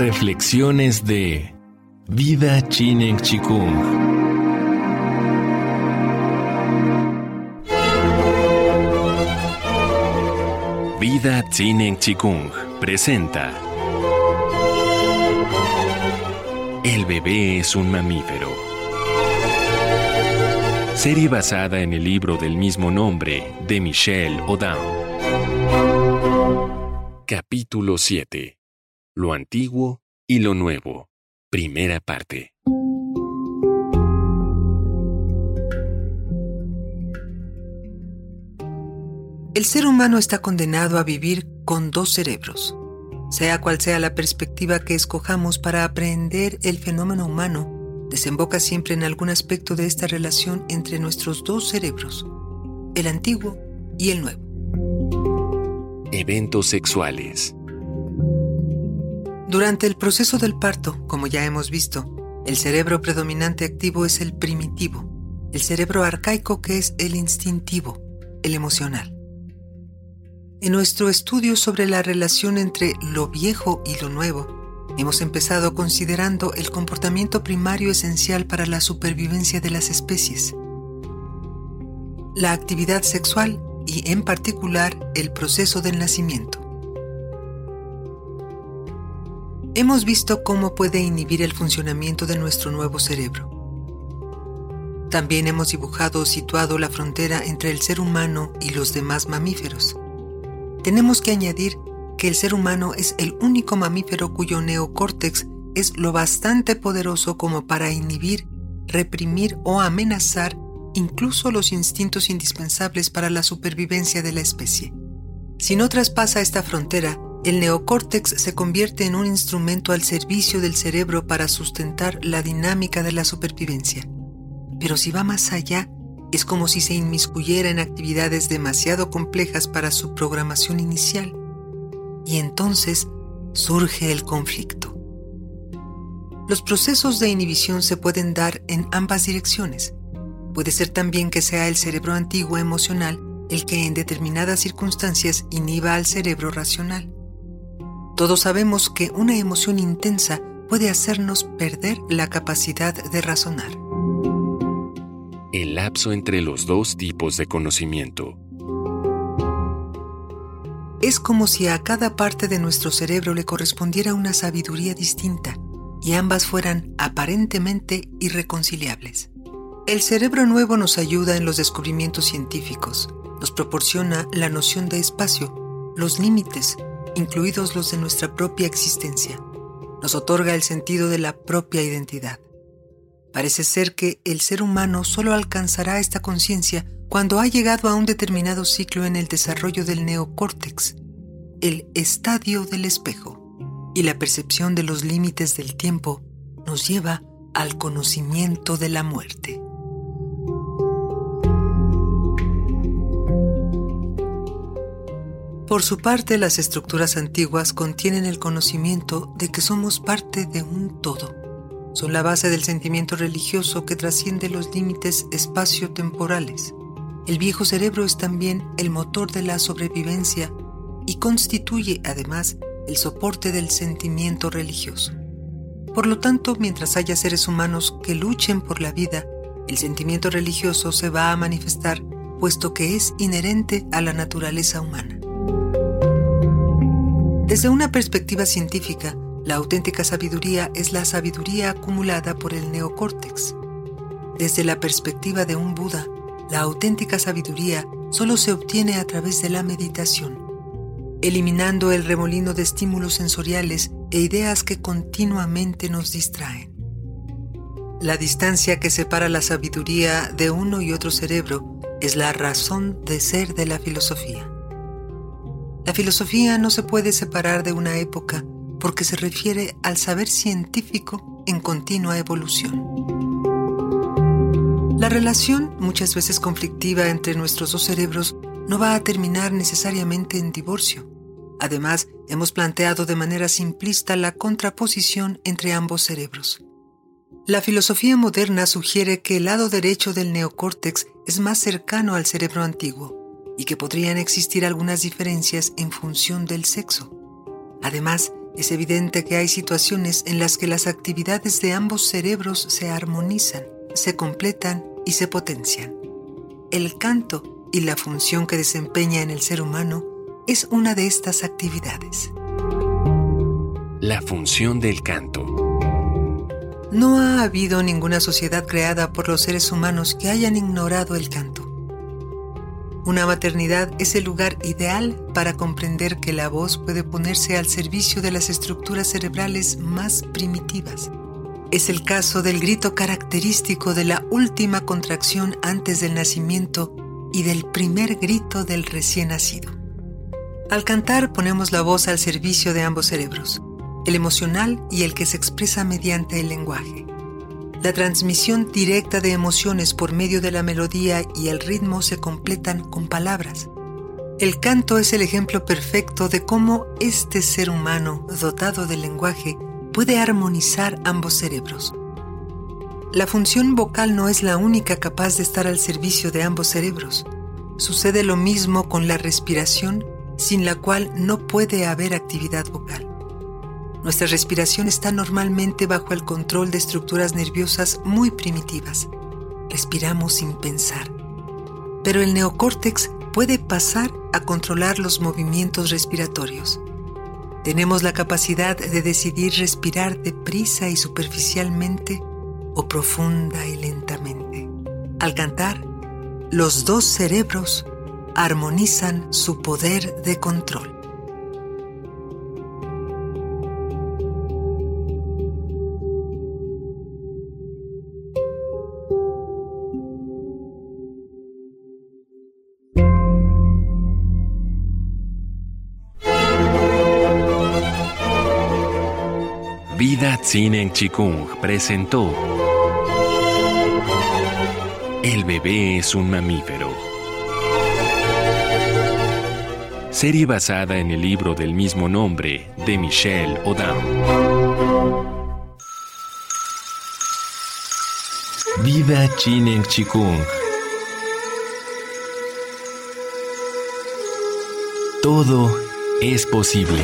Reflexiones de Vida Chinen Chikung. Vida Chinen Chikung presenta El bebé es un mamífero. Serie basada en el libro del mismo nombre de Michelle Odam. Capítulo 7 lo antiguo y lo nuevo. Primera parte. El ser humano está condenado a vivir con dos cerebros. Sea cual sea la perspectiva que escojamos para aprender el fenómeno humano, desemboca siempre en algún aspecto de esta relación entre nuestros dos cerebros, el antiguo y el nuevo. Eventos sexuales. Durante el proceso del parto, como ya hemos visto, el cerebro predominante activo es el primitivo, el cerebro arcaico que es el instintivo, el emocional. En nuestro estudio sobre la relación entre lo viejo y lo nuevo, hemos empezado considerando el comportamiento primario esencial para la supervivencia de las especies. La actividad sexual y en particular el proceso del nacimiento. Hemos visto cómo puede inhibir el funcionamiento de nuestro nuevo cerebro. También hemos dibujado o situado la frontera entre el ser humano y los demás mamíferos. Tenemos que añadir que el ser humano es el único mamífero cuyo neocórtex es lo bastante poderoso como para inhibir, reprimir o amenazar incluso los instintos indispensables para la supervivencia de la especie. Si no traspasa esta frontera, el neocórtex se convierte en un instrumento al servicio del cerebro para sustentar la dinámica de la supervivencia. Pero si va más allá, es como si se inmiscuyera en actividades demasiado complejas para su programación inicial. Y entonces surge el conflicto. Los procesos de inhibición se pueden dar en ambas direcciones. Puede ser también que sea el cerebro antiguo emocional el que en determinadas circunstancias inhiba al cerebro racional. Todos sabemos que una emoción intensa puede hacernos perder la capacidad de razonar. El lapso entre los dos tipos de conocimiento. Es como si a cada parte de nuestro cerebro le correspondiera una sabiduría distinta y ambas fueran aparentemente irreconciliables. El cerebro nuevo nos ayuda en los descubrimientos científicos, nos proporciona la noción de espacio, los límites, incluidos los de nuestra propia existencia. Nos otorga el sentido de la propia identidad. Parece ser que el ser humano solo alcanzará esta conciencia cuando ha llegado a un determinado ciclo en el desarrollo del neocórtex, el estadio del espejo, y la percepción de los límites del tiempo nos lleva al conocimiento de la muerte. Por su parte, las estructuras antiguas contienen el conocimiento de que somos parte de un todo. Son la base del sentimiento religioso que trasciende los límites espacio-temporales. El viejo cerebro es también el motor de la sobrevivencia y constituye además el soporte del sentimiento religioso. Por lo tanto, mientras haya seres humanos que luchen por la vida, el sentimiento religioso se va a manifestar puesto que es inherente a la naturaleza humana. Desde una perspectiva científica, la auténtica sabiduría es la sabiduría acumulada por el neocórtex. Desde la perspectiva de un Buda, la auténtica sabiduría solo se obtiene a través de la meditación, eliminando el remolino de estímulos sensoriales e ideas que continuamente nos distraen. La distancia que separa la sabiduría de uno y otro cerebro es la razón de ser de la filosofía. La filosofía no se puede separar de una época porque se refiere al saber científico en continua evolución. La relación, muchas veces conflictiva entre nuestros dos cerebros, no va a terminar necesariamente en divorcio. Además, hemos planteado de manera simplista la contraposición entre ambos cerebros. La filosofía moderna sugiere que el lado derecho del neocórtex es más cercano al cerebro antiguo, y que podrían existir algunas diferencias en función del sexo. Además, Es evidente que hay situaciones en las que las actividades de ambos cerebros se armonizan, se completan y se potencian. El canto y la función que desempeña en el ser humano es una de estas actividades. La función del canto. No ha habido ninguna sociedad creada por los seres humanos que hayan ignorado el canto. Una maternidad es el lugar ideal para comprender que la voz puede ponerse al servicio de las estructuras cerebrales más primitivas. Es el caso del grito característico de la última contracción antes del nacimiento y del primer grito del recién nacido. Al cantar ponemos la voz al servicio de ambos cerebros, el emocional y el que se expresa mediante el lenguaje. La transmisión directa de emociones por medio de la melodía y el ritmo se completan con palabras. El canto es el ejemplo perfecto de cómo este ser humano dotado del lenguaje puede armonizar ambos cerebros. La función vocal no es la única capaz de estar al servicio de ambos cerebros. Sucede lo mismo con la respiración, sin la cual no puede haber actividad vocal. Nuestra respiración está normalmente bajo el control de estructuras nerviosas muy primitivas. Respiramos sin pensar. Pero el neocórtex puede pasar a controlar los movimientos respiratorios. Tenemos la capacidad de decidir respirar deprisa y superficialmente o profunda y lentamente. Al cantar, los dos cerebros armonizan su poder de control. Vida Tsinen Chikung presentó El bebé es un mamífero. Serie basada en el libro del mismo nombre de Michelle Odam. Vida Chinen Chikung. Todo es posible.